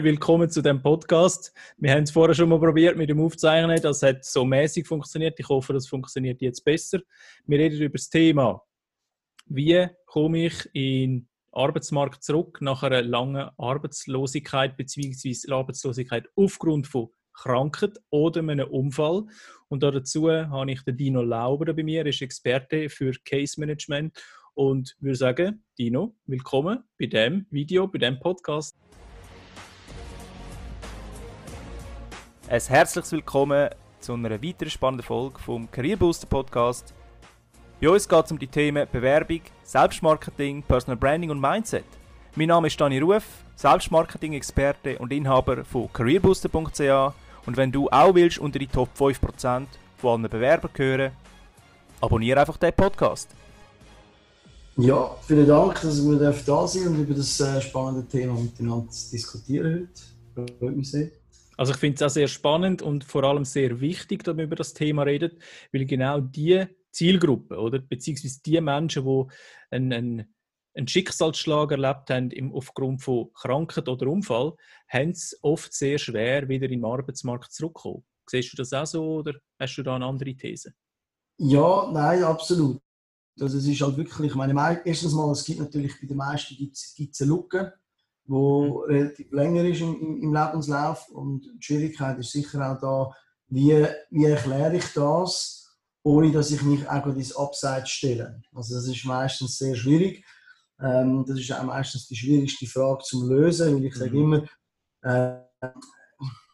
Willkommen zu dem Podcast. Wir haben es vorher schon mal probiert mit dem Aufzeichnen. Das hat so mäßig funktioniert. Ich hoffe, das funktioniert jetzt besser. Wir reden über das Thema, wie komme ich in den Arbeitsmarkt zurück nach einer langen Arbeitslosigkeit bzw. Arbeitslosigkeit aufgrund von Krankheit oder einem Unfall. Und dazu habe ich den Dino Lauber bei mir, er ist Experte für Case Management und würde sagen, Dino, willkommen bei dem Video, bei dem Podcast. Ein herzliches Willkommen zu einer weiteren spannenden Folge vom Career Booster Podcast. Bei uns geht es um die Themen Bewerbung, Selbstmarketing, Personal Branding und Mindset. Mein Name ist Dani Ruf, Selbstmarketing-Experte und Inhaber von careerbooster.ch und wenn du auch willst unter die Top 5% von allen Bewerbern gehören, abonniere einfach den Podcast. Ja, vielen Dank, dass wir da sind und über das äh, spannende Thema miteinander diskutieren heute. Freut mich sehr. Also ich finde es auch sehr spannend und vor allem sehr wichtig, dass wir über das Thema reden, weil genau die Zielgruppe oder beziehungsweise die Menschen, die einen, einen, einen Schicksalsschlag erlebt haben im, aufgrund von Krankheit oder Unfall, haben es oft sehr schwer, wieder in den Arbeitsmarkt zurückzukommen. Siehst du das auch so oder hast du da eine andere These? Ja, nein, absolut. Also es ist halt wirklich, ich meine, erstens mal, es gibt natürlich bei den meisten gibt's, gibt's eine Lücke wo mhm. relativ länger ist im, im, Lebenslauf. Und die Schwierigkeit ist sicher auch da, wie, wie erkläre ich das, ohne dass ich mich auch ins Abseits stelle. Also das ist meistens sehr schwierig. Ähm, das ist auch meistens die schwierigste Frage zum Lösen, weil ich sage mhm. immer, äh,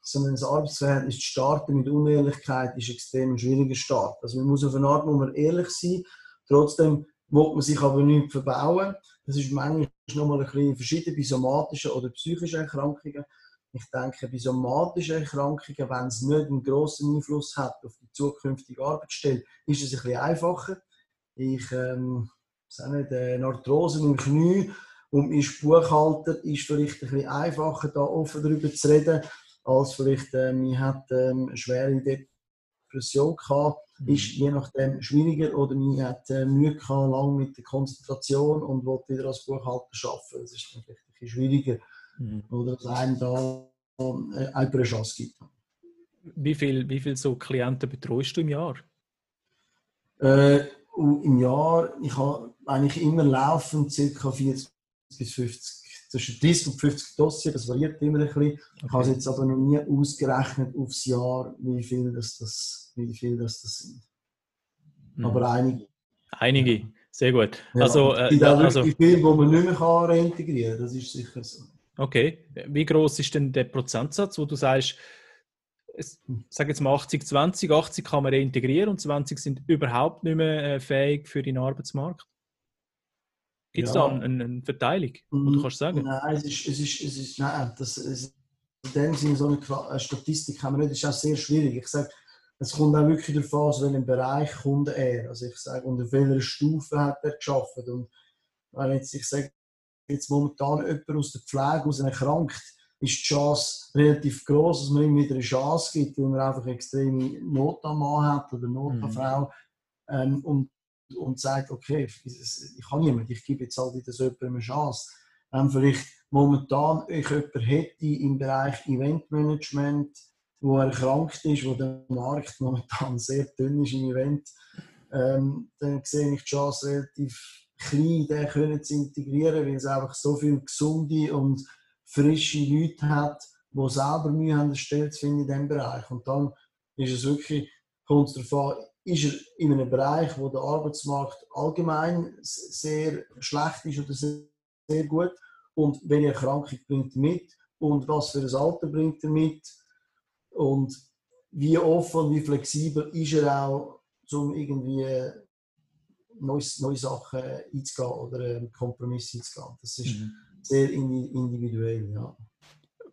so ein Arbeitsverhältnis zu starten mit Unehrlichkeit ist extrem ein schwieriger Start. Also man muss auf eine Art muss ehrlich sein, trotzdem will man sich aber nicht verbauen. Das ist manchmal nochmal ein bisschen verschieden bei somatischen oder psychischen Erkrankungen. Ich denke, bei somatischen Erkrankungen, wenn es nicht einen grossen Einfluss hat auf die zukünftige Arbeitsstelle, ist es ein bisschen einfacher. Ich ähm, nicht, eine Arthrose im Knie und ist Buchhalter, ist vielleicht ein bisschen einfacher, da offen darüber zu reden, als vielleicht, äh, man hat ähm, eine schwere Depression gehabt. Ist je nachdem schwieriger oder man hat äh, Mühe gehabt, lang mit der Konzentration und will wieder als Buchhalter arbeiten. Das ist dann vielleicht ein bisschen schwieriger. Mhm. Oder dass einem da äh, eine Chance gibt. Wie viele wie viel so Klienten betreust du im Jahr? Äh, Im Jahr, ich habe eigentlich immer laufend ca. 40 bis 50 zwischen 30 und 50 Dossier, das variiert immer ein bisschen. Ich habe es jetzt aber noch nie ausgerechnet aufs Jahr, wie viel das, das, wie viel das, das sind. Mhm. Aber einige. Einige, sehr gut. Ja, also, es gibt äh, auch also, viele, die man nicht mehr kann reintegrieren kann, das ist sicher so. Okay, wie groß ist denn der Prozentsatz, wo du sagst, ich sage jetzt mal 80, 20, 80 kann man reintegrieren und 20 sind überhaupt nicht mehr äh, fähig für den Arbeitsmarkt? Gibt es ja. da eine, eine Verteilung, wo du kannst sagen? Nein, es ist, es ist, es ist nein, das ist, in dem Sinne so eine Statistik haben wir nicht, das ist auch sehr schwierig. Ich sage, es kommt auch wirklich darauf an, aus welchem Bereich kommt er. Also ich sage, unter welcher Stufe hat er geschafft. Und wenn jetzt, ich sage, jetzt momentan jemand aus der Pflege aus erkrankt, ist die Chance relativ groß, dass man ihm wieder eine Chance gibt, weil man einfach extreme Not am Mann hat oder Not an mhm. Frau. Ähm, und und sagt, okay, ich habe niemanden, ich gebe jetzt halt wieder so jemandem eine Chance. Wenn vielleicht momentan ich jemanden hätte im Bereich Eventmanagement, wo erkrankt ist, wo der Markt momentan sehr dünn ist im Event, ähm, dann sehe ich die Chance relativ klein, den können zu integrieren, weil es einfach so viele gesunde und frische Leute hat, die selber Mühe haben, eine Stelle zu finden in diesem Bereich. Und dann ist es wirklich, kommt es darauf an, ist er in einem Bereich, wo der Arbeitsmarkt allgemein sehr schlecht ist oder sehr, sehr gut und welche Erkrankung bringt er mit und was für ein Alter bringt er mit und wie offen wie flexibel ist er auch, um irgendwie neue, neue Sachen einzugehen oder Kompromisse einzugehen. Das ist mhm. sehr individuell, ja.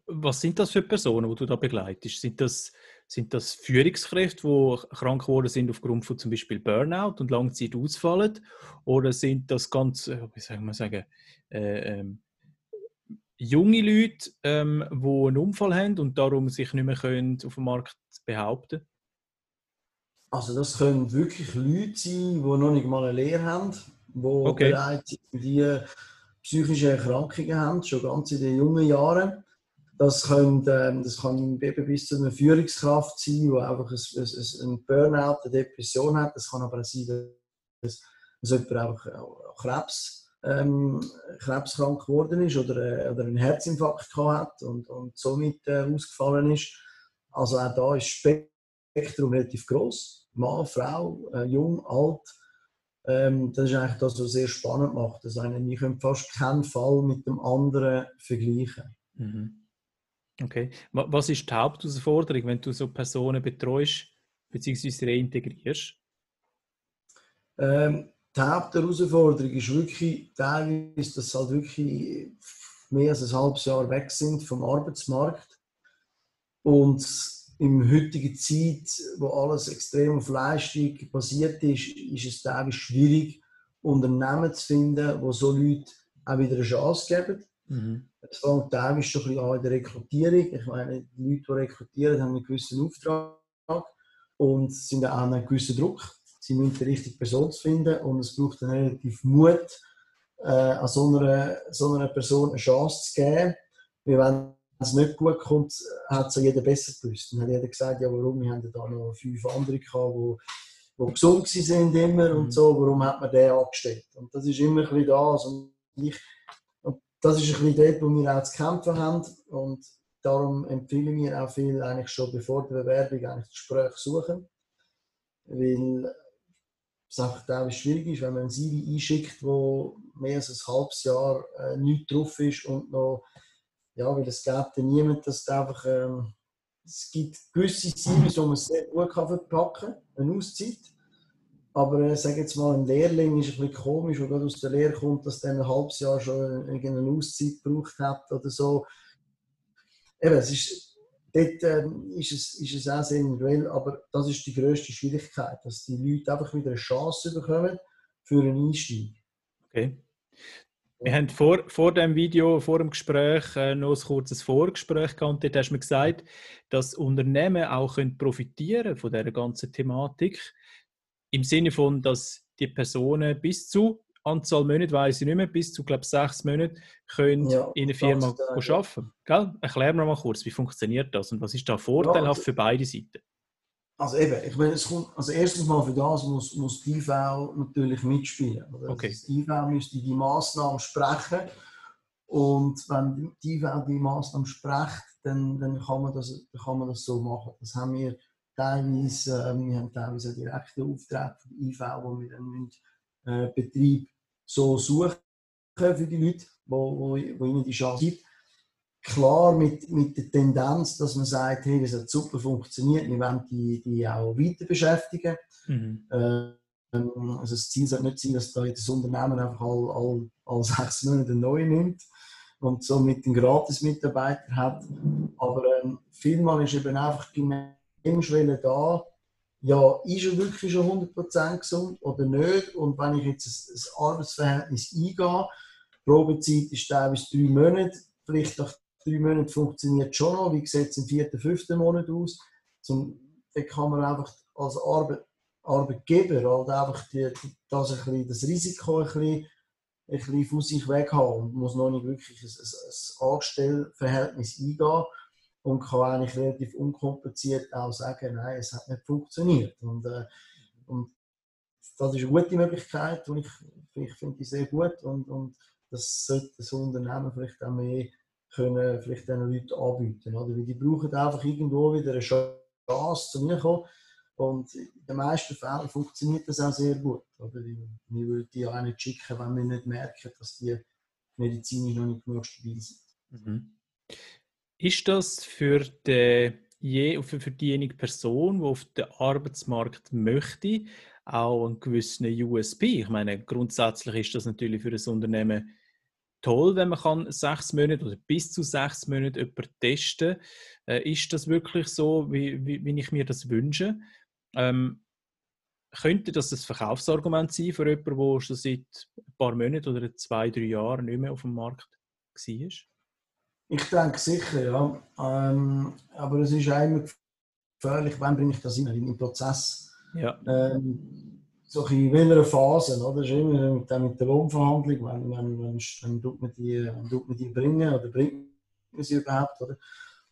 Was sind das für Personen, die du da begleitest? Sind das sind das Führungskräfte, die krank geworden sind aufgrund von zum Beispiel Burnout und Langzeit ausfallen? Oder sind das ganz, äh, wie soll man sagen, äh, ähm, junge Leute, ähm, die einen Unfall haben und darum sich nicht mehr können auf dem Markt behaupten Also das können wirklich Leute sein, die noch nicht mal eine Lehre haben, die okay. bereits die psychische Erkrankungen haben, schon ganz in den jungen Jahren Das, können, ähm, das kann eben bis zu einer Führungskraft sein, die einfach ein, ein, Burnout, eine Depression hat. Das kann aber auch sein, dass, dass jemand einfach Krebs, ähm, krebskrank geworden ist oder, äh, oder einen Herzinfarkt hat und, und somit äh, ausgefallen ist. Also auch da ist Spektrum relativ groß. Mann, Frau, äh, jung, alt. Ähm, das ist eigentlich das, was sehr spannend macht. Das eine, ich könnte fast keinen Fall mit dem anderen vergleichen. Mhm. Okay. Was ist die Hauptausforderung, wenn du so Personen betreust bzw. reintegrierst? Ähm, die Hauptausforderung ist wirklich teilweise, dass sie halt wirklich mehr als ein halbes Jahr weg sind vom Arbeitsmarkt und im heutigen Zeit, wo alles extrem auf Leistung basiert ist, ist es teilweise schwierig, Unternehmen zu finden, wo so Leute auch wieder eine Chance geben. Mhm. Es fängt teilweise schon ein bisschen an in der Rekrutierung. Ich meine, die Leute, die rekrutieren, haben einen gewissen Auftrag und sind auch einen gewissen Druck. Sie müssen die richtige Person finden und es braucht dann relativ Mut, äh, an so einer, so einer Person eine Chance zu geben. Weil wenn es nicht gut kommt, hat es jeder besser gewusst. Dann hat jeder gesagt, ja warum, wir haben da noch fünf andere gehabt, die die gesund sind immer und mhm. so, warum hat man den angestellt? Und das ist immer ein bisschen das. Und ich, das ist ein bisschen dort, wo wir auch zu kämpfen haben. Und darum empfehlen wir auch viel eigentlich schon bevor der Bewerbung eigentlich das Gespräch suchen. Weil es einfach teilweise schwierig ist, wenn man ein CV einschickt, wo mehr als ein halbes Jahr äh, nichts drauf ist und noch, ja, weil es gibt ja niemand, dass einfach, ähm, es gibt gewisse CVs, die man sehr gut verpacken kann, eine Auszeit. Aber äh, sage jetzt mal, ein Lehrling ist ein bisschen komisch, der gerade aus der Lehre kommt, dass der ein halbes Jahr schon irgendeine Auszeit gebraucht hat oder so. Eben, es ist, dort ähm, ist, es, ist es auch sehr individuell, aber das ist die grösste Schwierigkeit, dass die Leute einfach wieder eine Chance bekommen für einen Einstieg. Okay. Wir haben vor, vor dem Video, vor dem Gespräch äh, noch ein kurzes Vorgespräch gehabt dort hast du mir gesagt, dass Unternehmen auch können profitieren von dieser ganzen Thematik im Sinne von, dass die Personen bis zu Anzahl Monate, weiß ich nicht mehr, bis zu glaube sechs Monaten können ja, in einer Firma arbeiten. Gell? Erklär mir mal kurz, wie funktioniert das und was ist da vorteilhaft ja, für beide Seiten? Also eben, ich meine, es kommt, also erstens mal für das muss, muss die IV natürlich mitspielen. Oder? Okay. Also die IV müsste die Massnahmen sprechen und wenn die IV die Massnahmen spricht, dann, dann, kann man das, dann kann man das so machen. Das haben wir teilweise, äh, wir haben teilweise direkte Aufträge von der IV, wo wir dann müssen, äh, Betrieb so suchen für die Leute, wo, wo, wo ihnen die Chance gibt. Klar mit, mit der Tendenz, dass man sagt, hey, das hat super funktioniert, wir wollen die, die auch weiter beschäftigen. Mhm. Äh, also das Ziel sollte nicht sein, dass da das Unternehmen einfach all, all, all sechs Monate neu nimmt und somit einen Gratis-Mitarbeiter hat. Aber ähm, vielmal ist eben einfach gemerkt, Hemmschwelle da, ja, ist er wirklich schon 100% gesund oder nicht? Und wenn ich jetzt ein, Arbeitsverhältnis eingehe, Probezeit ist teilweise drei Monate, vielleicht nach drei Monaten funktioniert schon noch, wie sieht es im vierten, fünften Monat aus? Zum, dann kann man einfach als Arbeit, Arbeitgeber halt einfach die, das, ein bisschen, das Risiko ein bisschen, ein bisschen von sich weg haben und muss noch nicht wirklich ein, ein, ein Angestellverhältnis eingehen und kann eigentlich relativ unkompliziert auch sagen, nein, es hat nicht funktioniert. Und, äh, und das ist eine gute Möglichkeit, und ich, ich finde die sehr gut und, und das sollte das Unternehmen vielleicht auch mehr können, vielleicht den Leuten anbieten. Oder? Weil die brauchen einfach irgendwo wieder eine Chance zu mir kommen. Und in den meisten Fällen funktioniert das auch sehr gut. Oder? Wir würden die auch nicht schicken, wenn wir nicht merken, dass die medizinisch noch nicht genug stabil sind. Mhm. Ist das für, die, für, für diejenige Person, die auf den Arbeitsmarkt möchte, auch ein gewisser USB? Ich meine, grundsätzlich ist das natürlich für das Unternehmen toll, wenn man kann sechs Monate oder bis zu sechs Monate jemanden testen äh, Ist das wirklich so, wie, wie, wie ich mir das wünsche? Ähm, könnte das ein Verkaufsargument sein für jemanden, der schon seit ein paar Monaten oder zwei, drei Jahren nicht mehr auf dem Markt war? Ich denke sicher, ja. Ähm, aber es ist auch immer gefährlich, wann bringe ich das in den Prozess? Ja. Ähm, so in welcher Phase, oder? Das ist immer mit, mit der Lohnverhandlung, wenn, wenn, wenn, wenn tut man die, tut man die bringen oder bringt sie überhaupt. Oder?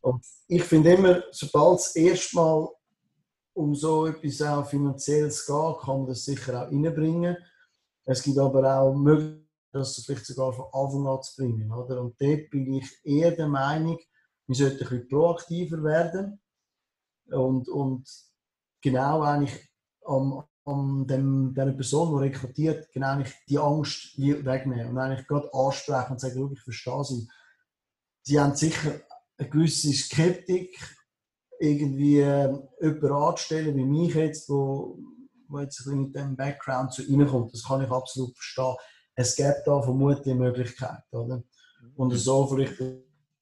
Und ich finde immer, sobald es erstmal um so etwas auch finanzielles geht, kann man das sicher auch reinbringen. Es gibt aber auch Möglichkeiten, das vielleicht sogar von Anfang an zu bringen. Oder? Und dort bin ich eher der Meinung, wir sollten ein bisschen proaktiver werden und, und genau eigentlich am, an dem, der Person, die rekrutiert, genau die Angst wegnehmen und eigentlich gerade ansprechen und sagen, ich verstehe sie. Sie haben sicher eine gewisse Skeptik, irgendwie äh, jemanden anzustellen, wie mich jetzt, wo, wo jetzt ein bisschen mit dem Background zu ihnen kommt. Das kann ich absolut verstehen. Es gibt da vermutlich eine Möglichkeit, oder? Und so vielleicht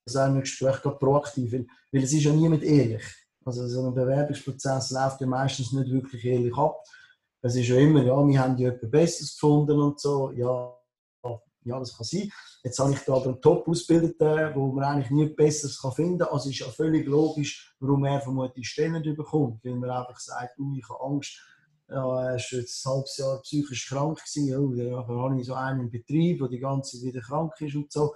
das auch im Gespräch proaktiv, weil, weil es ist ja niemand ehrlich. Also so ein Bewerbungsprozess läuft ja meistens nicht wirklich ehrlich ab. Es ist ja immer, ja, wir haben ja etwas Besseres gefunden und so. Ja, ja, das kann sein. Jetzt habe ich da aber einen Top-Ausgebildeten, wo man eigentlich nichts Besseres finden kann. Also ist ja völlig logisch, warum er vermutlich Stellen bekommt. Weil man einfach sagt, oh, ich habe Angst, ja, er war jetzt ein halbes Jahr psychisch krank gewesen, oh, dann habe ich so einen im Betrieb, der die ganze Zeit wieder krank ist und so.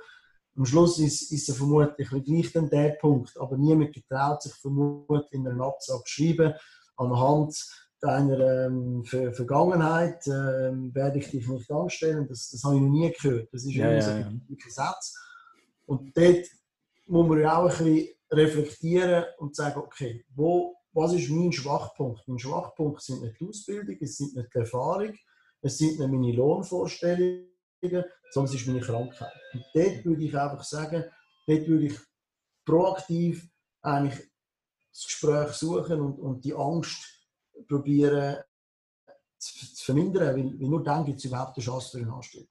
Am Schluss ist, ist er vermutlich gleich dann der Punkt, aber niemand getraut sich vermutlich in einer Absage zu schreiben, anhand deiner ähm, Ver Vergangenheit ähm, werde ich dich nicht anstellen. Das, das habe ich noch nie gehört. Das ist ja, ja, ja. Satz. Und dort muss man ja auch ein bisschen reflektieren und sagen, okay, wo, was ist mein Schwachpunkt? Mein Schwachpunkt sind nicht die Ausbildung, es sind nicht die Erfahrung, es sind nicht meine Lohnvorstellungen, sondern es ist meine Krankheit. Und dort würde ich einfach sagen, dort würde ich proaktiv eigentlich das Gespräch suchen und, und die Angst probieren zu, zu vermindern, weil, weil nur dann gibt es überhaupt eine Chance für einen Anstieg.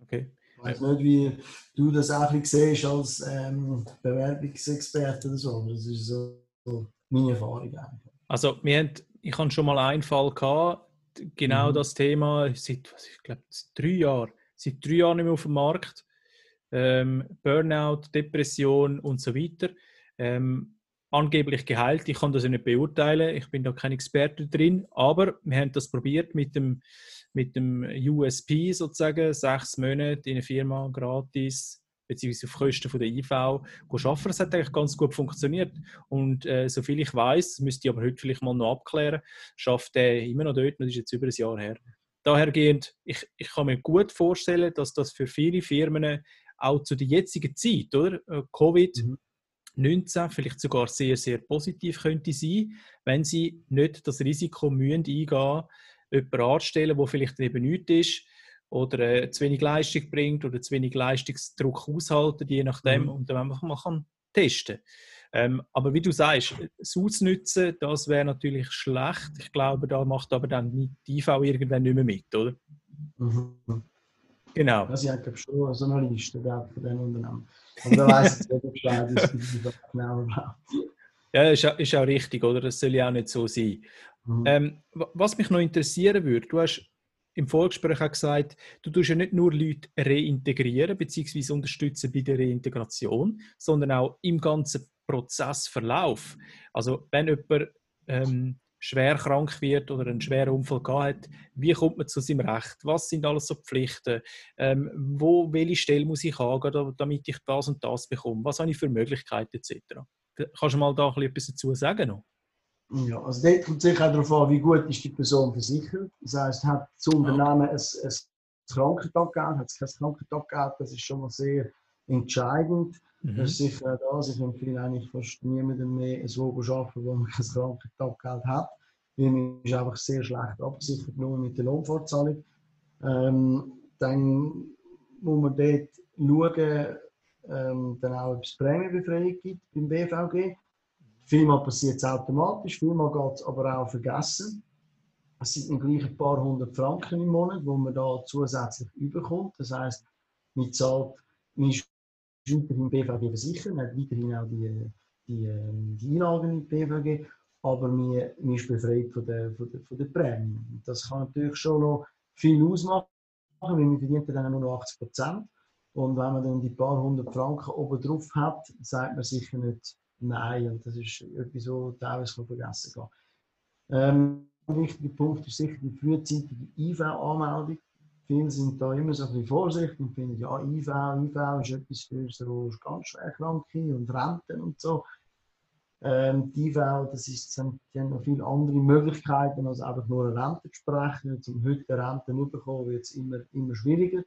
Okay. Ich weiß nicht, wie du das auch siehst als ähm, Bewerbungsexperte oder so, das ist so, so meine Erfahrung eigentlich. Also wir haben, ich hatte schon mal einen Fall gehabt, genau mhm. das Thema, seit, ich glaube, drei Jahren, seit drei Jahren nicht mehr auf dem Markt, ähm, Burnout, Depression und so weiter. Ähm, angeblich geheilt. Ich kann das ja nicht beurteilen. Ich bin da kein Experte drin. Aber wir haben das probiert mit dem, mit dem USP sozusagen, sechs Monate in einer Firma gratis beziehungsweise auf Kosten von der IV arbeiten. Das hat eigentlich ganz gut funktioniert. Und äh, soviel ich weiß, müsste ich aber heute vielleicht mal noch abklären, schafft er immer noch dort, das ist jetzt über ein Jahr her. Dahergehend, ich, ich kann mir gut vorstellen, dass das für viele Firmen auch zu der jetzigen Zeit, oder? Äh, Covid, mhm 19 vielleicht sogar sehr, sehr positiv könnte sein, wenn sie nicht das Risiko müssen eingehen jemanden anzustellen, der vielleicht eben nichts ist oder äh, zu wenig Leistung bringt oder zu wenig Leistungsdruck aushalten, je nachdem, mhm. und dann einfach mal kann testen ähm, aber wie du sagst, es ausnutzen, das wäre natürlich schlecht. Ich glaube, da macht aber dann die IV irgendwann nicht mehr mit, oder? Mhm. Genau. Das ist eigentlich schon so eine Liste von den Unternehmen. Und wer weiß jetzt nicht Bescheid, wie genau Ja, ist, ist auch richtig, oder? Das soll ja auch nicht so sein. Mhm. Ähm, was mich noch interessieren würde, du hast im Vorgespräch auch gesagt, du tust ja nicht nur Leute reintegrieren bzw. unterstützen bei der Reintegration, sondern auch im ganzen Prozessverlauf. Also wenn jemand ähm, schwer krank wird oder einen schweren Unfall hat, wie kommt man zu seinem Recht? Was sind alles so Pflichten? Ähm, wo, welche Stelle muss ich angehen, damit ich das und das bekomme? Was habe ich für Möglichkeiten etc.? Kannst du mal da etwas dazu sagen? Noch? Ja, also dort kommt sicher auch darauf an, wie gut ist die Person versichert. Das heisst, hat das Unternehmen ein, ein Krankentaggeld, hat es kein Krankentaggeld, das ist schon mal sehr entscheidend. Mhm. Das ist sicher auch das. Ich empfehle eigentlich fast niemandem mehr so arbeiten, wo man kein Krankentaggeld hat. Weil man ist einfach sehr schlecht abgesichert, nur mit der Lohnfortzahlung. Ähm, dann muss man dort schauen, ähm, dann auch, ob es Prämienbefreiung gibt beim BVG. Vielmal passiert es automatisch, vielmal geht es aber auch vergessen. Es sind dann gleich ein paar hundert Franken im Monat, wo man da zusätzlich überkommt. Das heisst, man zahlt, man ist weiterhin BVG versichern, man hat weiterhin auch die, die, ähm, die Einlagen in die BVG, aber man, man ist befreit von der, von der, von der Prämie. Das kann natürlich schon noch viel ausmachen, weil man verdient dann nur noch 80 Prozent. Und wenn man dann die paar hundert Franken oben drauf hat, sagt man sicher nicht Nein. Und das ist etwas, so teilweise vergessen kann. Ähm, ein wichtiger Punkt ist sicher die frühzeitige IV-Anmeldung viele sind da immer so ein bisschen vorsichtig und finden, ja, IV, IV ist etwas für so ganz schwer Kranke und Renten und so. Ähm, die IV, das ist, die haben noch viele andere Möglichkeiten, als einfach nur eine Rente zu sprechen. Zum heute Rente zu bekommen, wird es immer, immer schwieriger.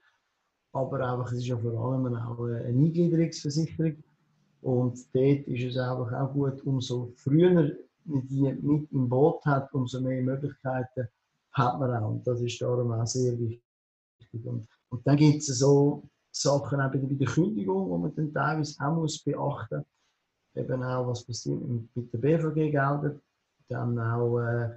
Aber einfach, es ist ja vor allem auch eine Eingliederungsversicherung. Und dort ist es einfach auch gut, umso früher man die mit im Boot hat, umso mehr Möglichkeiten hat man auch. Und das ist darum auch sehr wichtig. Und, und dann gibt es so Sachen auch bei der Kündigung, die man dann teilweise auch muss beachten muss. Eben auch, was passiert mit den BVG-Geldern. Dann auch, äh,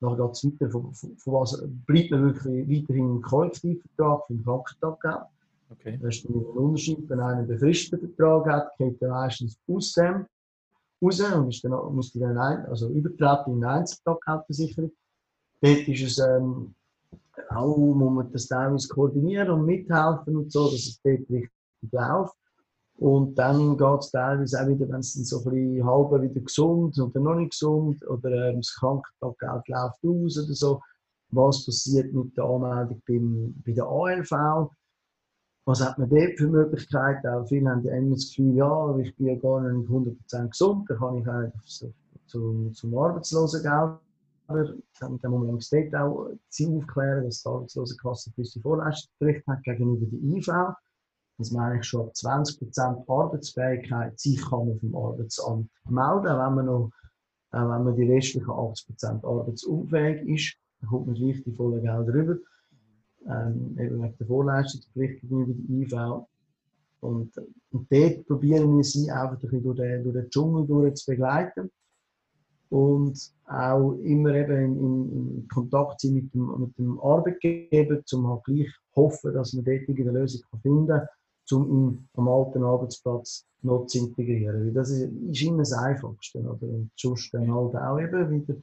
nachher geht es weiter, von, von, von, was bleibt man wirklich weiterhin im Kollektivvertrag für den Krankentaggeld. Okay. Das ist ein Unterschied. Wenn einer einen befristeten Vertrag hat, geht er meistens aus dem raus und ist dann, muss dann ein, also übertreten in eine Einzeltaggeldversicherung. Dort ist es ähm, auch, muss man das teilweise koordinieren und mithelfen und so, dass es dort richtig läuft. Und dann geht es teilweise auch wieder, wenn es dann so ein bisschen halb wieder gesund oder noch nicht gesund oder ähm, das Krankentaggeld läuft aus oder so. Was passiert mit der Anmeldung beim, bei der ALV? Was hat man dort für Möglichkeiten? Auch viele haben immer das Gefühl, ja, ich bin ja gar nicht 100% gesund, dann kann ich einfach so, zum, zum Arbeitslosengeld aber dann muss man Detail auch Ziel aufklären, dass die Arbeitslosenkasse gewisse Vorleistungspflicht hat gegenüber der IV. Dass man eigentlich schon ab 20% Arbeitsfähigkeit sich kann auf dem Arbeitsamt melden wenn man noch wenn man die restlichen 80% arbeitsunfähig ist, dann kommt man gleich die vollen Gelder rüber. Ähm, eben wegen der Vorleistungspflicht gegenüber der IV. Und, und dort probieren wir sie einfach durch den, durch den Dschungel durch zu begleiten und auch immer eben in, in Kontakt sein mit dem, mit dem Arbeitgeber, um halt gleich hoffen, dass man dort eine Lösung finden kann, um ihn am alten Arbeitsplatz noch zu integrieren. Weil das ist, ist immer das Einfachste. Oder? Und sonst dann halt auch eben wieder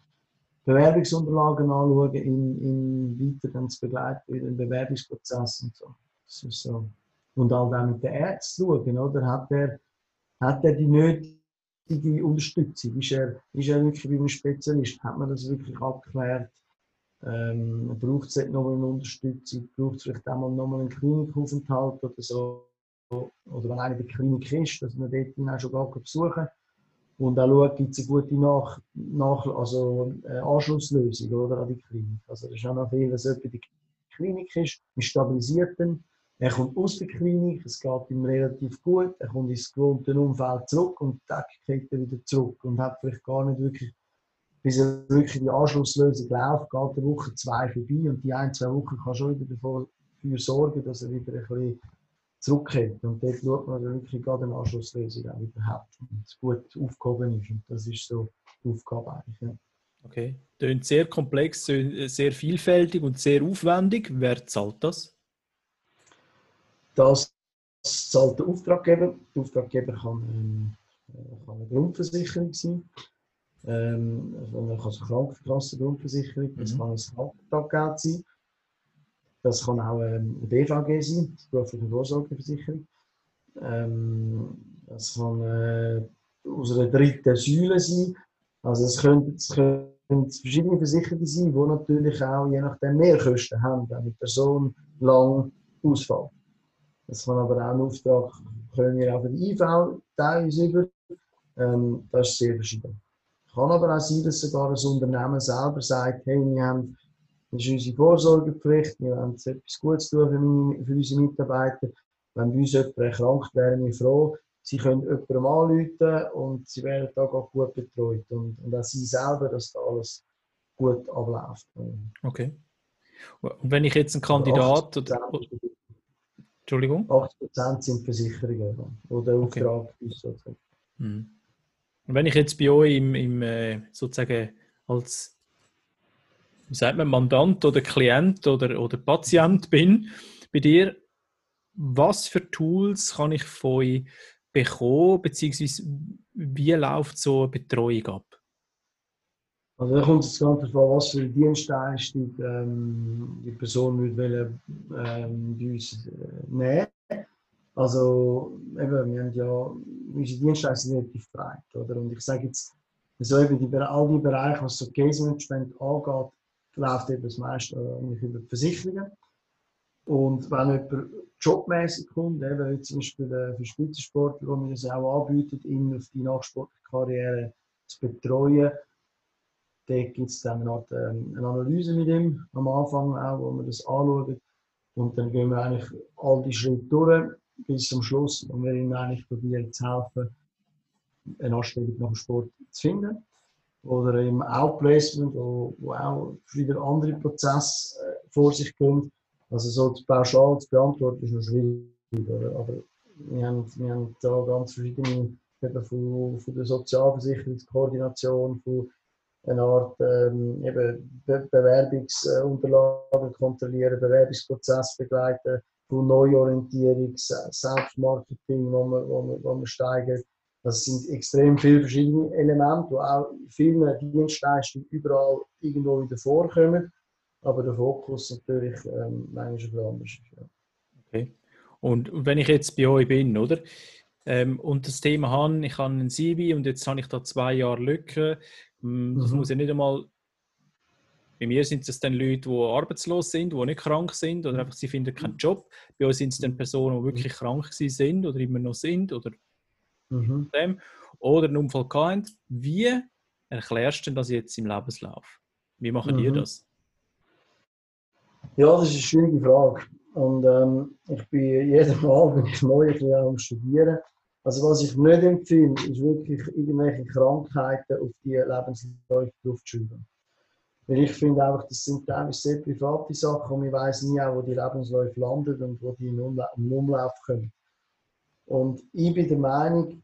Bewerbungsunterlagen anschauen, weiter dann zu begleiten in den Bewerbungsprozess und so. Das ist so. Und halt auch mit den Ärzten schauen, oder? Hat er, hat er die nötige Unterstützung? Ist er, ist er wirklich wie ein Spezialist? Hat man das wirklich abgeklärt? Ähm, braucht es noch eine Unterstützung? Braucht es vielleicht auch noch mal einen Klinikaufenthalt oder so? Oder wenn einer in der Klinik ist, dass man dort ihn auch schon gar besuchen und auch schaut, gibt es eine gute Nach Nach also, äh, Anschlusslösung oder, an die Klinik. Also das ist auch noch viel, dass jemand in der Klinik ist, ist stabilisiert dann er kommt aus der Klinik, es geht ihm relativ gut, er kommt ins gewohnte Umfeld zurück und dann geht er wieder zurück und hat vielleicht gar nicht wirklich, bis er wirklich die Anschlusslösung läuft, geht eine Woche, zwei vorbei und die ein, zwei Wochen kann schon wieder dafür sorgen, dass er wieder ein bisschen zurückkehrt. Und dort schaut man wirklich gerade eine Anschlusslösung auch hat und es gut aufgehoben ist. Und das ist so die Aufgabe eigentlich. Ja. Okay. Tönt sehr komplex, sehr vielfältig und sehr aufwendig. Wer zahlt das? Das zahlt der Auftraggeber. Der Auftraggeber kann, ähm, kann eine Grundversicherung sein. Ähm, also kann eine Krankenkasse, Grundversicherung, das mhm. kann ein Krankentaggeld sein. Das kann auch ähm, eine BVG sein, berufliche Vorsorgeversicherung. Ähm, das kann äh, aus einer Säule sein. Also es können, es können verschiedene Versicherungen sein, die natürlich auch je nachdem mehr Kosten haben, wenn die Person lang ausfällt. Es kann aber auch ein Auftrag können wir auch für die IV teilweise über. Ähm, das ist sehr verschieden. Kann aber auch sein, dass sogar ein Unternehmen selber sagt, hey, wir haben, das ist unsere Vorsorgepflicht, wir haben etwas Gutes tun für, meine, für unsere Mitarbeiter. Wenn bei uns jemand erkrankt, wären wir froh, sie können jemandem anrufen und sie werden da auch gut betreut. Und, und auch sie selber, dass da alles gut abläuft. Okay. Und wenn ich jetzt einen Kandidat oder, Entschuldigung? 80% sind Versicherungen, wo der Auftrag okay. Sozusagen. Hm. Und wenn ich jetzt bei euch im, im äh, sozusagen als wie sagt man, Mandant oder Klient oder, oder Patient bin, bei dir, was für Tools kann ich von euch bekommen, beziehungsweise wie läuft so eine Betreuung ab? Also da kommt es ganz darauf was für Dienstleistung ähm, die Person will ähm, bei uns äh, nehmen. Also eben, wir haben ja unsere Dienstleistung relativ breit, oder? Und ich sage jetzt, so eben die, all die Bereiche, was so Case Management angeht, läuft eben das meiste äh, über die Versicherungen. Und wenn jemand jobmäßig kommt, eben wie zum Beispiel äh, für Spitzensportler, wo wir es auch anbieten, ihn auf die nachsportliche Karriere zu betreuen, da gibt es dann eine Art ähm, eine Analyse mit ihm am Anfang auch, wo wir das anschauen. Und dann gehen wir eigentlich all die Schritte durch bis zum Schluss, wo wir ihm eigentlich probieren zu helfen, eine Anstellung nach dem Sport zu finden. Oder im Outplacement, wo, wo auch wieder andere Prozesse äh, vor sich gehen. Also so pauschal zu beantworten ist noch schwierig. Oder? Aber wir haben, wir haben da ganz verschiedene, eben von, von der Sozialversicherungskoordination, von eine Art ähm, eben Be Bewerbungsunterlagen kontrollieren, Bewerbungsprozess begleiten, von Neuorientierung, Selbstmarketing, wo man, wo man, wo man steigert. Das sind extrem viele verschiedene Elemente, die auch in vielen Dienstleistungen überall irgendwo wieder vorkommen. Aber der Fokus natürlich ähm, manchmal anders ist. Ja. Okay. Und wenn ich jetzt bei euch bin, oder? Ähm, und das Thema habe, ich habe ein CV und jetzt habe ich da zwei Jahre Lücke. Hm, das mhm. muss ja nicht einmal. Bei mir sind es dann Leute, die arbeitslos sind, die nicht krank sind oder einfach sie finden keinen Job. Bei uns sind es dann Personen, die wirklich krank sind oder immer noch sind oder mhm. dem, oder einen Unfall hatten. Wie erklärst du das jetzt im Lebenslauf? Wie machen mhm. ihr das? Ja, das ist eine schwierige Frage. Und ähm, ich bin jedes Mal, wenn ich neu am Studieren, also was ich nicht empfehle, ist wirklich irgendwelche Krankheiten auf die Lebensläufe draufzuschreiben. Weil ich finde einfach, das sind teilweise sehr private Sachen und ich weiß nie auch, wo die Lebensläufe landen und wo die in den Umlauf kommen. Und ich bin der Meinung,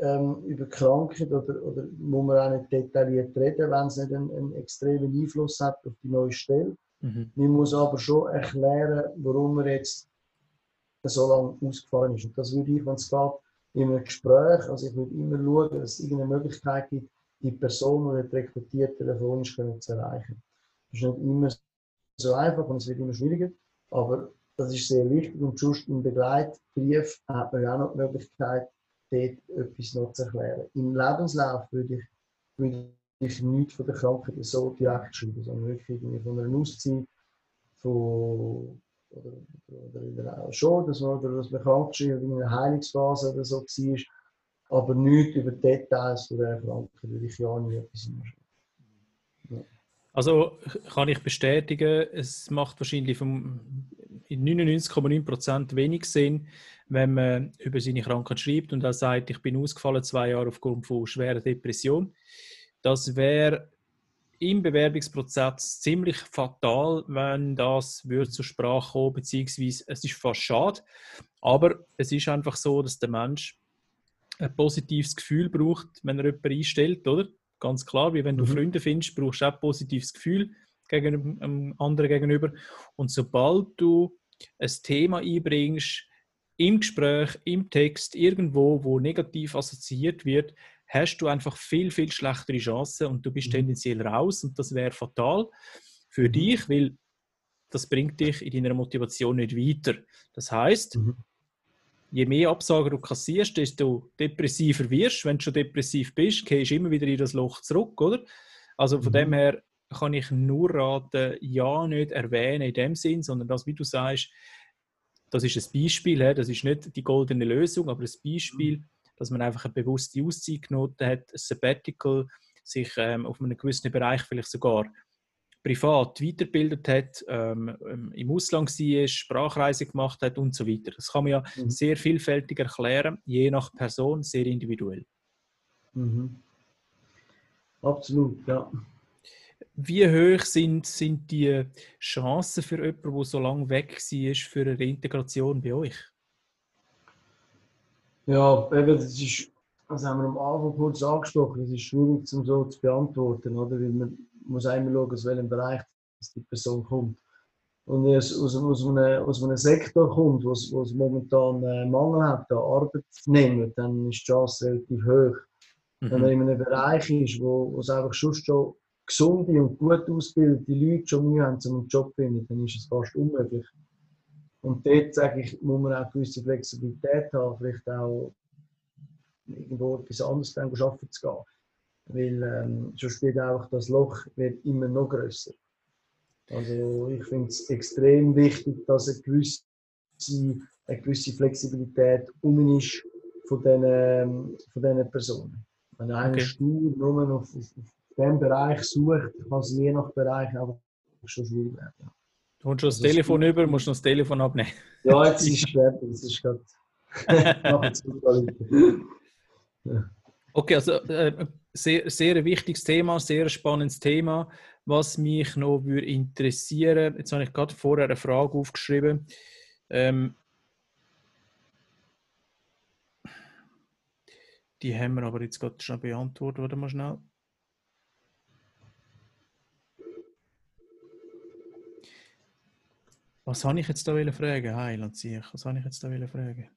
ähm, über Krankheit oder, oder muss man auch nicht detailliert reden, wenn es nicht einen, einen extremen Einfluss hat auf die neue Stelle. Mhm. Man muss aber schon erklären, warum man jetzt so lange ausgefallen ist. Und das würde ich, wenn es geht, in einem Gespräch, also ich würde immer schauen, dass es irgendeine Möglichkeit gibt, die Person, die rekrutiert, telefonisch können zu erreichen. Das ist nicht immer so einfach und es wird immer schwieriger, aber das ist sehr wichtig und sonst im Begleitbrief hat man auch noch die Möglichkeit, dort etwas noch zu erklären. Im Lebenslauf würde ich, würde ich nichts von der Krankheit so direkt schreiben, sondern wirklich von einer Auszeit, von oder, oder auch schon, dass man, oder dass man krank ist, in einer Heilungsphase oder so war, aber nichts über Details von der Krankheit würde ich ja nie etwas ja. Also kann ich bestätigen, es macht wahrscheinlich in 99,9% wenig Sinn, wenn man über seine Krankheit schreibt und auch sagt, ich bin ausgefallen zwei Jahre aufgrund von schwerer Depression. Das wäre im Bewerbungsprozess ziemlich fatal, wenn das würde zur Sprache kommen, beziehungsweise es ist fast schade. Aber es ist einfach so, dass der Mensch ein positives Gefühl braucht, wenn er jemanden einstellt, oder? Ganz klar, wie wenn du mhm. Freunde findest, brauchst du auch ein positives Gefühl gegenüber einem anderen gegenüber. Und sobald du ein Thema einbringst, im Gespräch, im Text, irgendwo, wo negativ assoziiert wird, hast du einfach viel, viel schlechtere Chancen und du bist mhm. tendenziell raus und das wäre fatal für mhm. dich, weil das bringt dich in deiner Motivation nicht weiter. Das heißt, mhm. Je mehr Absagen du kassierst, desto depressiver wirst. Wenn du schon depressiv bist, gehst du immer wieder in das Loch zurück, oder? Also von mhm. dem her kann ich nur raten, ja nicht erwähnen in dem Sinn, sondern das, wie du sagst, das ist ein Beispiel, das ist nicht die goldene Lösung, aber ein Beispiel, mhm dass man einfach eine bewusste Auszeit genommen hat, ein Sabbatical, sich ähm, auf einem gewissen Bereich vielleicht sogar privat weitergebildet hat, ähm, ähm im Ausland war, Sprachreise gemacht hat und so weiter. Das kann man ja mhm. sehr vielfältig erklären, je nach Person, sehr individuell. Mhm. Absolut, ja. Wie hoch sind, sind die Chancen für jemanden, der so lange weg war, für eine Integration bei euch? Ja, eben, das ist, das haben wir am Anfang kurz angesprochen, das ist schwierig zum so zu beantworten, oder? Weil man muss einmal schauen, aus welchem Bereich die Person kommt. Und wenn es aus, aus, einem, aus einem Sektor kommt, wo es, momentan äh, Mangel hat an Arbeitnehmern, dann ist die Chance relativ hoch. Mhm. Wenn man in einem Bereich ist, wo, wo es einfach schon, schon gesunde und gut ausgebildete Leute schon Mühe haben, um einen Job zu finden, dann ist es fast unmöglich. Und dort, sage ich, muss man auch gewisse Flexibilität haben, vielleicht auch irgendwo etwas anderes dann arbeiten zu gehen. Weil ähm, sonst wird auch das Loch wird immer noch grösser. Also ich finde es extrem wichtig, dass eine gewisse, eine gewisse Flexibilität um ist von diesen, von diesen Personen. Wenn einer okay. stur nur auf, auf, auf diesem Bereich sucht, kann es je nach Bereich einfach schon schwierig werden. Du holst schon das, das Telefon über, musst noch das Telefon abnehmen. Ja, jetzt ist es fertig. Es ist gerade. Okay, also äh, sehr, sehr wichtiges Thema, sehr spannendes Thema. Was mich noch würde interessieren, jetzt habe ich gerade vorher eine Frage aufgeschrieben. Ähm, die haben wir aber jetzt gerade schon beantwortet. Warte mal schnell. Was habe ich jetzt da fragen? Heiland. Was habe ich jetzt da fragen?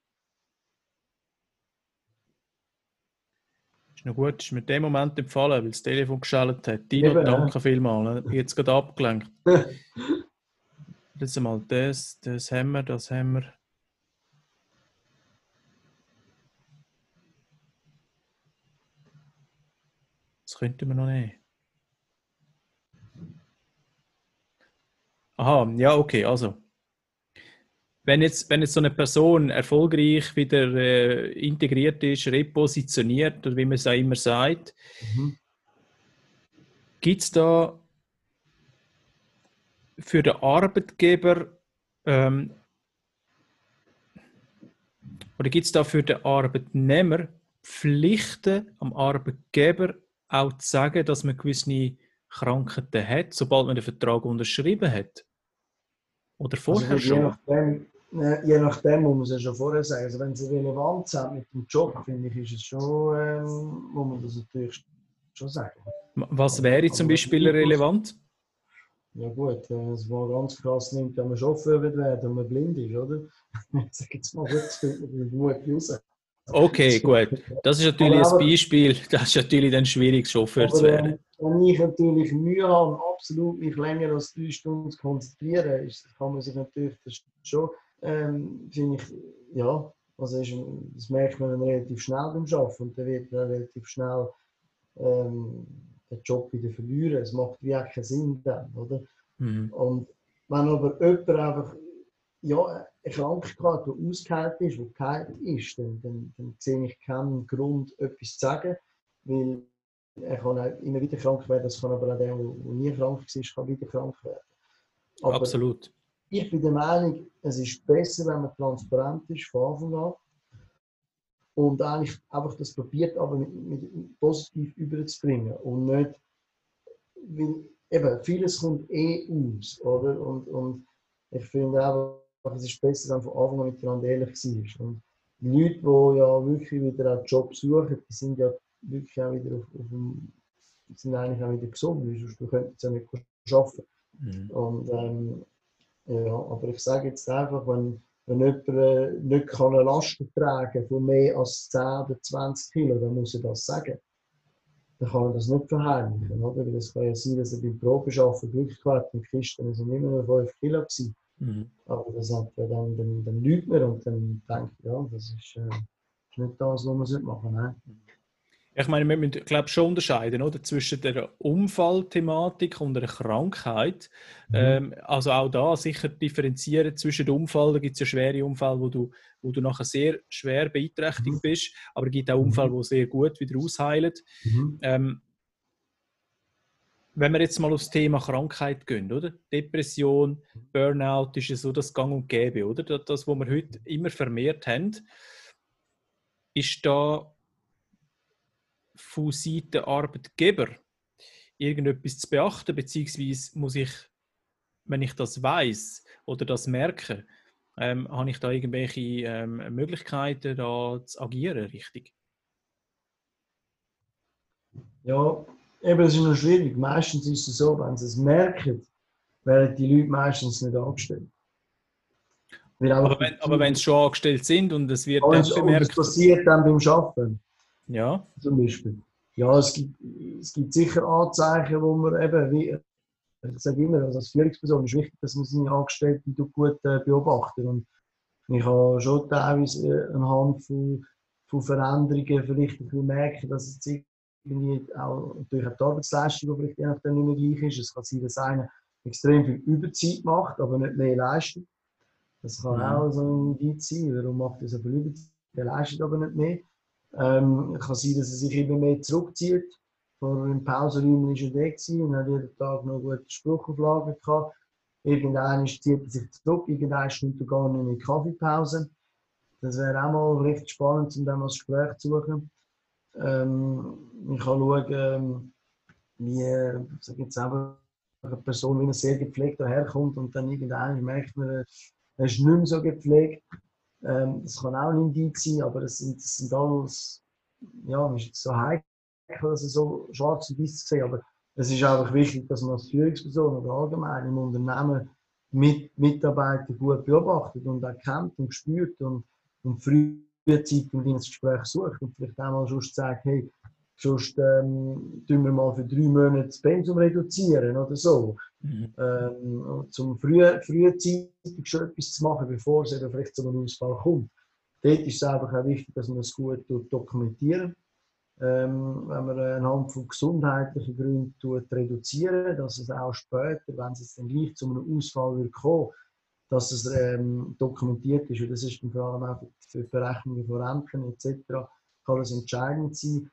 Ist noch gut, ist mir in dem Moment empfallen, weil das Telefon geschaltet hat. Dino, Eben, danke ja. vielmals. Jetzt gerade abgelenkt. das mal das, das haben wir, das haben wir. Das könnten wir noch nicht. Aha, ja, okay, also wenn jetzt, wenn jetzt so eine Person erfolgreich wieder äh, integriert ist, repositioniert, oder wie man es auch immer sagt, mhm. gibt es da für den Arbeitgeber ähm, oder gibt es da für den Arbeitnehmer Pflichten am Arbeitgeber auch zu sagen, dass man gewisse Krankheiten hat, sobald man den Vertrag unterschrieben hat? Oder also vorher also, schon? je nachdem muss man es ja schon vorher sagen. Also wenn sie relevant sind mit dem Job, finde ich, ist es schon, ähm, muss man das natürlich schon sagen. Was wäre zum Beispiel relevant? Ja gut, es mal ganz krass nimmt, wenn man Chauffeur wird werden und man blind ist, oder? Sag jetzt mal, das findet man gut raus. Okay, gut. Das ist natürlich aber, ein Beispiel, das ist natürlich dann schwierig, Chauffeur zu werden. Wenn ich natürlich Mühe habe, absolut mich länger als drei Stunden zu konzentrieren, ist, kann man sich natürlich das schon ähm, finde ich, ja, also ist, das merkt man dann relativ schnell beim Arbeiten und dann wird man relativ schnell ähm, den Job wieder verlieren. Es macht wie auch keinen Sinn dann, oder? Mhm. Und wenn aber jemand einfach ja, eine Krankheit, die ausgeheilt ist, die geheilt ist, dann, dann, dann sehe ich keinen Grund, etwas zu sagen, weil er kann auch immer wieder krank werden, das kann aber auch der, der nie krank war, kann wieder krank werden. Aber Absolut ich bin der Meinung, es ist besser, wenn man transparent ist von Anfang an und eigentlich einfach das probiert, aber mit, mit positiv überzubringen und nicht, weil eben vieles kommt eh aus, oder? Und, und ich finde einfach, es ist besser, wenn von Anfang an miteinander ehrlich war. Und die Leute, die ja wirklich wieder einen Job suchen, die sind ja wirklich auch wieder auf, auf dem, sind eigentlich auch wieder gesund, weil sonst könnten sie ja nicht arbeiten. Mhm. Und ähm, ja, aber ich sage jetzt einfach, wenn, wenn jemand äh, nicht kann eine Last tragen von mehr als 10 oder 20 Kilo, dann muss er das sagen. Dann kann er das nicht verheimlichen, oder? Weil es kann ja sein, dass er beim Probeschaffen Glück hat und Kisten sind immer nur 5 Kilo gewesen. Mhm. Aber das hat ja dann, dann, dann lügt man und dann denkt ja, das ist, äh, ist nicht das, was man machen sollte. Ich meine, wir müssen glaube schon unterscheiden oder, zwischen der Unfallthematik und einer Krankheit. Mhm. Ähm, also auch da sicher differenzieren zwischen dem Unfall. Da gibt es ja schwere Unfälle, wo du, wo du nachher sehr schwer beeinträchtigt mhm. bist, aber es gibt auch Unfälle, die mhm. sehr gut wieder ausheilen. Mhm. Ähm, wenn wir jetzt mal aufs Thema Krankheit gehen, oder? Depression, Burnout ist ja so das Gang und Gäbe, oder? Das, was wir heute immer vermehrt haben, ist da von Seiten Arbeitgeber irgendetwas zu beachten, beziehungsweise muss ich, wenn ich das weiß oder das merke, ähm, habe ich da irgendwelche ähm, Möglichkeiten, da zu agieren, richtig? Ja, eben, das ist noch schwierig. Meistens ist es so, wenn sie es merken, werden die Leute meistens nicht angestellt. Aber wenn, aber wenn sie schon angestellt sind und es wird dann bemerkt... Und es passiert dann beim Arbeiten. Ja. Zum Beispiel. Ja, es gibt, es gibt sicher Anzeichen, wo man eben, wie, ich sage immer, also als Führungsperson ist wichtig, dass man seine Angestellten gut äh, beobachtet. Und ich habe schon teilweise äh, anhand von, von Veränderungen vielleicht ein bisschen merken, dass es irgendwie auch, auch die Arbeitsleistung, die vielleicht je nachdem nicht mehr gleich ist. Es kann sein, dass einer extrem viel Überzeit macht, aber nicht mehr leistet. Das kann Mhm. auch so ein Indiz sein. Warum macht er so viel Überzeit? Er leistet aber nicht mehr. Ähm, kann sein, dass er sich immer mehr zurückzieht. Vor dem Pausenräumen war er weg und hat jeden Tag noch gute Spruchauflagen gehabt. Irgendwann zieht er sich zurück, irgendwann nimmt er gar nicht mehr Kaffeepause. Das wäre auch mal recht spannend, um dann mal das Gespräch zu suchen. Ähm, ich kann schauen, ähm, wie sag jetzt einfach eine Person, wie eine sehr gepflegt daherkommt und dann irgendwann merkt man, er ist nicht mehr so gepflegt. Ähm, das kann auch ein Indiz sein, aber das sind, das sind alles, ja, ist so heikel, dass es so schwarz und weiß sehen, aber es ist einfach wichtig, dass man als Führungsperson oder allgemein im Unternehmen mit Mitarbeiter gut beobachtet und erkennt und spürt und, und frühzeitig ins Gespräch sucht und vielleicht auch mal sonst sagt, hey, sonst ähm, tun wir mal für drei Monate das Pensum reduzieren oder so. Mhm. Ähm, zum früh, frühzeitig schon etwas zu machen, bevor es eben vielleicht zu einem Ausfall kommt. Dort ist es einfach auch wichtig, dass man es gut dokumentieren ähm, wenn man anhand von gesundheitlichen Gründen tut, reduzieren, dass es auch später, wenn es dann gleich zu einem Ausfall wird kommen, dass es ähm, dokumentiert ist. Und das ist dann vor allem auch für die Berechnungen von Renten etc. kann das entscheidend sein.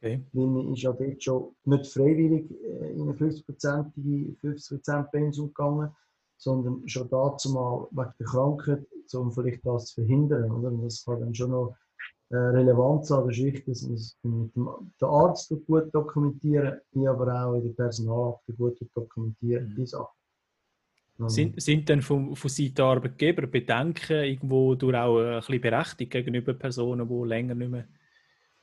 Okay. Man ist ja dort schon nicht freiwillig äh, in eine 50%ige 50 Pensum gegangen, sondern schon dazu mal wegen der Krankheit, um vielleicht das zu verhindern. Oder? Und das kann dann schon noch äh, relevant sein. Das ist wichtig, dass man es mit dem der Arzt gut dokumentieren, wie aber auch in der Personalakte gut dokumentieren, Mhm. die Sachen. Sind, sind denn von, von Seiten der Arbeitgeber Bedenken irgendwo durch auch ein bisschen berechtigt gegenüber Personen, die länger nicht mehr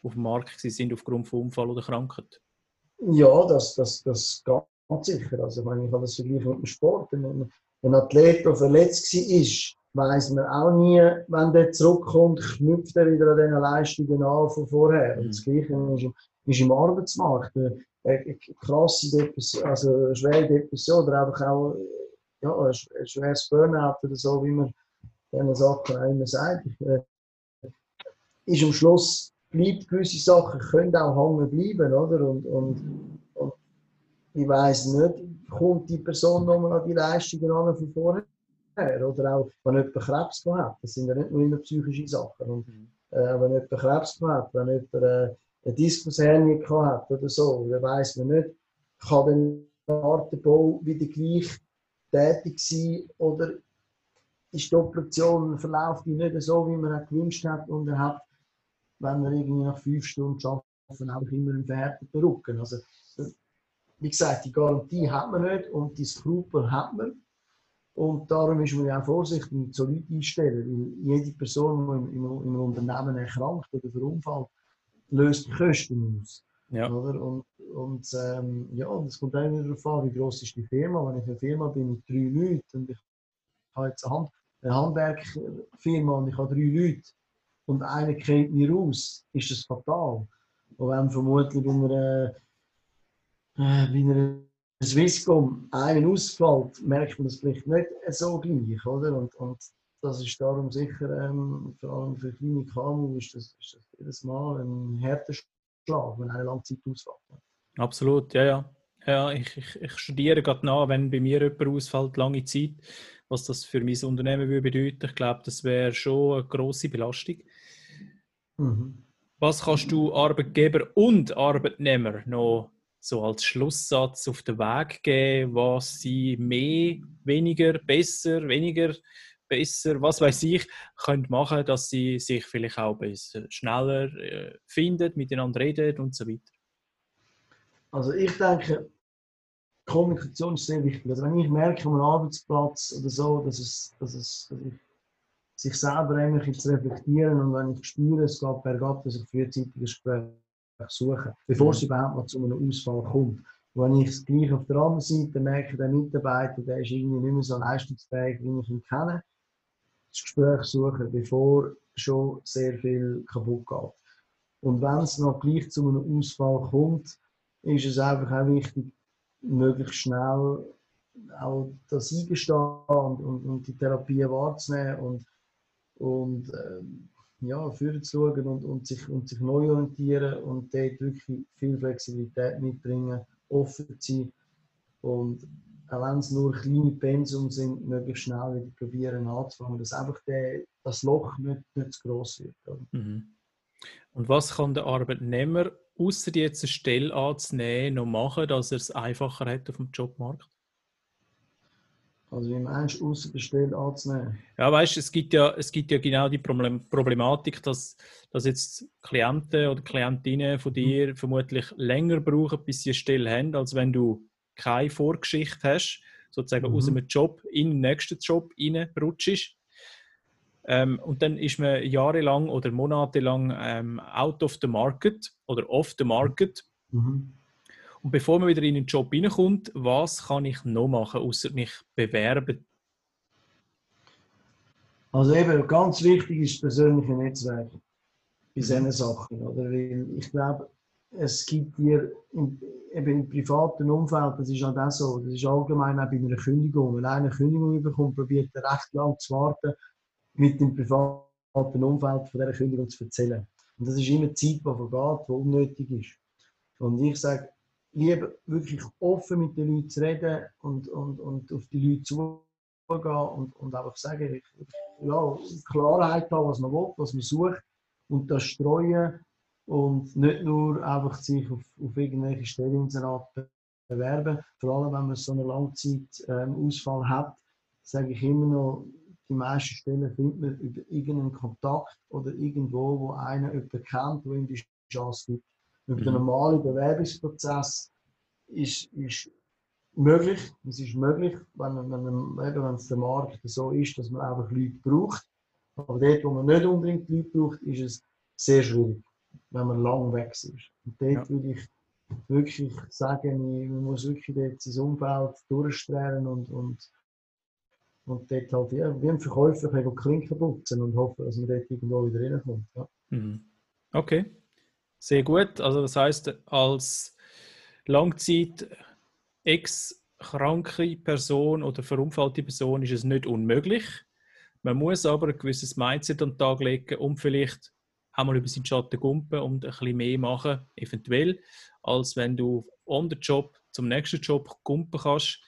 auf dem Markt sind aufgrund von Unfall oder Krankheit? Ja, das, das, das ganz sicher. Also, meine, ich kann das vergleichen mit dem Sport. Wenn ein Athlet, der verletzt war, weiß man auch nie, wenn der zurückkommt, knüpft er wieder an den Leistungen an von vorher. Und das Gleiche ist, ist im Arbeitsmarkt. Eine, eine krasse Depression, also schwere Depression oder einfach auch ja, ein sch- ein schweres Burnout oder so, wie man diesen Sachen auch immer sagt. Äh, ist am Schluss bleibt gewisse Sachen können auch hängen bleiben, oder? Und, und, und ich weiß nicht, kommt die Person nochmal an die Leistungen an von vorher? Oder auch, wenn jemand Krebs hat. Das sind ja nicht nur immer psychische Sachen. Und, äh, wenn jemand Krebs hat, wenn jemand äh, eine Diskushernie hat oder so, dann weiss man nicht, kann dann der Artenbau wieder gleich tätig sein oder ist die Operation verläuft die nicht so, wie man es gewünscht hat und er hat wenn wir irgendwie nach fünf Stunden arbeiten, einfach immer einen verhärteten Rücken. Also, wie gesagt, die Garantie hat man nicht und die Skrupel hat man. Und darum ist man ja auch vorsichtig mit so Leuten einstellen, weil jede Person, die im, im, im Unternehmen erkrankt oder verunfallt, löst die Kosten aus. Ja. Oder? Und, und ähm, ja, es kommt auch wieder darauf an, wie groß ist die Firma. Wenn ich eine Firma bin mit drei Leuten und ich habe jetzt eine, Hand, eine Handwerkfirma und ich habe drei Leute, und einer kennt mir raus, ist das fatal. Und wenn vermutlich bei einer, äh, einer Swisscom einer ausfällt, merkt man das vielleicht nicht so gleich, oder? Und, und das ist darum sicher, ähm, vor allem für kleine KMU, ist das, ist das jedes Mal ein härter Schlag, wenn eine lange Zeit ausfällt. Absolut, ja, ja. ja ich, ich, ich studiere gerade nach, wenn bei mir jemand ausfällt, lange Zeit, was das für mein Unternehmen würde bedeuten. Ich glaube, das wäre schon eine grosse Belastung. Mhm. Was kannst du Arbeitgeber und Arbeitnehmer noch so als Schlusssatz auf den Weg geben, was sie mehr, weniger, besser, weniger, besser, was weiß ich, können machen, dass sie sich vielleicht auch besser, schneller äh, finden, miteinander reden und so weiter? Also ich denke, Kommunikation ist sehr wichtig. Also wenn ich merke am Arbeitsplatz oder so, dass, es, dass, es, dass ich sich selber eigentlich zu reflektieren und wenn ich spüre, es geht bergab, dass ich frühzeitig ein Gespräch suche, bevor es überhaupt mal zu einem Ausfall kommt. Und wenn ich es gleich auf der anderen Seite merke, der Mitarbeiter, der ist irgendwie nicht mehr so leistungsfähig, wie ich ihn kenne, das Gespräch suchen, bevor schon sehr viel kaputt geht. Und wenn es noch gleich zu einem Ausfall kommt, ist es einfach auch wichtig, möglichst schnell auch das Eingestehen und, und, und die Therapie wahrzunehmen und, und ähm, ja, schauen und, und, sich, und sich neu orientieren und dort wirklich viel Flexibilität mitbringen, offen sein und auch wenn es nur kleine Pensum sind, möglichst schnell wieder probieren anzufangen, dass einfach der, das Loch nicht, nicht zu gross wird. Mhm. Und was kann der Arbeitnehmer, außer jetzt eine Stelle anzunehmen, noch machen, dass er es einfacher hat auf dem Jobmarkt? Also wie meinst du, Stelle anzunehmen? Ja, weißt es gibt ja, es gibt ja genau die Problematik, dass, dass jetzt Klienten oder Klientinnen von dir mhm. vermutlich länger brauchen, bis sie eine Stelle haben, als wenn du keine Vorgeschichte hast, sozusagen mhm. aus einem Job in den nächsten Job reinrutschst. Ähm, und dann ist man jahrelang oder monatelang ähm, out of the market oder off the market. Mhm. Und bevor man wieder in den Job reinkommt, was kann ich noch machen, außer mich bewerben? Also eben, ganz wichtig ist das persönliche Netzwerk bei mhm. solchen Sachen. Oder? Weil ich glaube, es gibt dir im, eben im privaten Umfeld, das ist halt auch so, das ist allgemein auch bei einer Kündigung. Wenn einer eine Kündigung bekommt, probiert er recht lang zu warten, mit dem privaten Umfeld von dieser Kündigung zu erzählen. Und das ist immer Zeit, die vergeht, die unnötig ist. Und ich sage, lieber wirklich offen mit den Leuten zu reden und, und, und auf die Leute zugehen und, und einfach sagen, ja, Klarheit haben, was man will, was man sucht und das streuen und nicht nur einfach sich auf, auf irgendwelche Stelleninserate bewerben. Vor allem, wenn man so einen Langzeitausfall ähm, hat, sage ich immer noch, die meisten Stellen findet man über irgendeinen Kontakt oder irgendwo, wo einer jemanden kennt, wo ihm die Chance gibt. Über den mhm. normalen Bewerbungsprozess ist, ist möglich. Es ist möglich, wenn, wenn, wenn es der Markt so ist, dass man einfach Leute braucht. Aber dort, wo man nicht unbedingt Leute braucht, ist es sehr schwierig, wenn man lang weg ist. Und dort ja. würde ich wirklich sagen, man muss wirklich dort sein Umfeld durchstrahlen und, und, und dort halt ja, wie ein Verkäufer Klinken putzen und hoffen, dass man dort irgendwo wieder reinkommt. Ja. Mhm. Okay. Sehr gut. Also das heißt, als Langzeit ex-kranke Person oder verunfallte Person ist es nicht unmöglich. Man muss aber ein gewisses Mindset an den Tag legen, um vielleicht auch mal über seinen Schatten gumpen und ein bisschen mehr machen, eventuell, als wenn du on the Job zum nächsten Job gumpen kannst.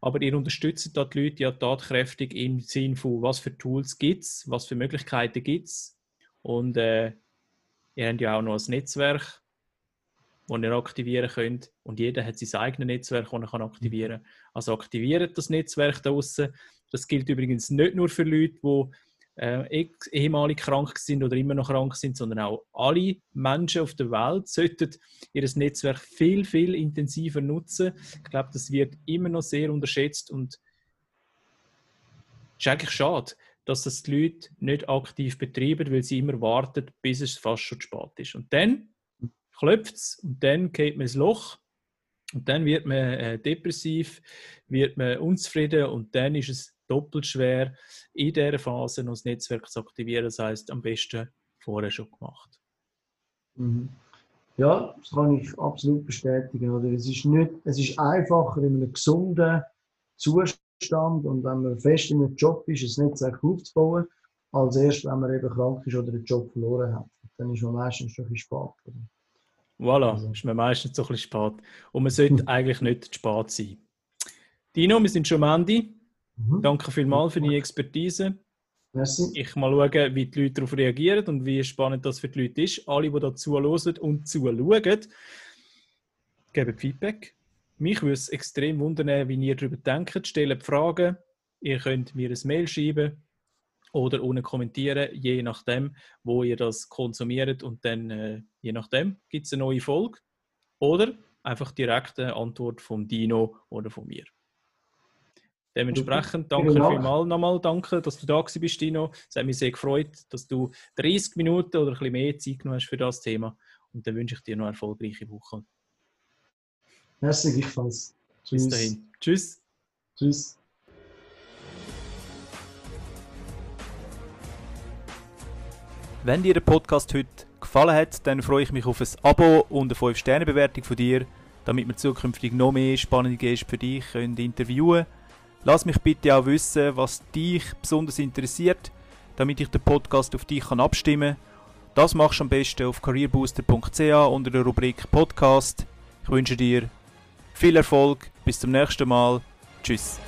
Aber ihr unterstützt da die Leute ja tatkräftig im Sinne von, was für Tools gibt es, was für Möglichkeiten gibt es. Und äh, Ihr habt ja auch noch ein Netzwerk, das ihr aktivieren könnt. Und jeder hat sein eigenes Netzwerk, das er aktivieren kann. Also aktiviert das Netzwerk draußen. Das gilt übrigens nicht nur für Leute, die äh, ehemalig krank sind oder immer noch krank sind, sondern auch alle Menschen auf der Welt sollten ihr Netzwerk viel, viel intensiver nutzen. Ich glaube, das wird immer noch sehr unterschätzt und ist eigentlich schade dass das die Leute nicht aktiv betreiben, weil sie immer warten, bis es fast schon spät ist. Und dann klopft es und dann geht man ins Loch und dann wird man äh, depressiv, wird man unzufrieden und dann ist es doppelt schwer, in dieser Phase noch das Netzwerk zu aktivieren. Das heißt, am besten vorher schon gemacht. Mhm. Ja, das kann ich absolut bestätigen. Oder? Es, ist nicht, es ist einfacher in einem gesunden Zustand Stand und wenn man fest in einem Job ist, ein Netzwerk aufzubauen, als erst, wenn man eben krank ist oder den Job verloren hat. Dann ist man meistens schon ein bisschen spät. Oder? Voilà, also. ist man meistens so ein bisschen spät. Und man sollte eigentlich nicht spät sein. Dino, wir sind schon am Ende. Mhm. Danke vielmals für deine Expertise. Merci. Ich mal schauen, wie die Leute darauf reagieren und wie spannend das für die Leute ist. Alle, die dazu hören und zuschauen, geben Feedback. Mich würde es extrem wundern, wie ihr darüber denkt. Stellt Fragen. Ihr könnt mir ein Mail schreiben oder unten kommentieren, je nachdem, wo ihr das konsumiert. Und dann, äh, je nachdem, gibt es eine neue Folge. Oder einfach direkt eine Antwort vom Dino oder von mir. Dementsprechend danke vielmals nochmal, danke, dass du da bist, Dino. Es hat mich sehr gefreut, dass du 30 Minuten oder ein bisschen mehr Zeit genommen hast für das Thema. Und dann wünsche ich dir noch eine erfolgreiche Woche. Merci gleichfalls. Tschüss. Bis dahin. Tschüss. Tschüss. Wenn dir der Podcast heute gefallen hat, dann freue ich mich auf ein Abo und eine 5-Sterne-Bewertung von dir, damit wir zukünftig noch mehr spannende Gäste für dich können interviewen Lass mich bitte auch wissen, was dich besonders interessiert, damit ich den Podcast auf dich kann abstimmen kann. Das machst du am besten auf careerbooster.ch unter der Rubrik Podcast. Ich wünsche dir viel Erfolg, bis zum nächsten Mal. Tschüss.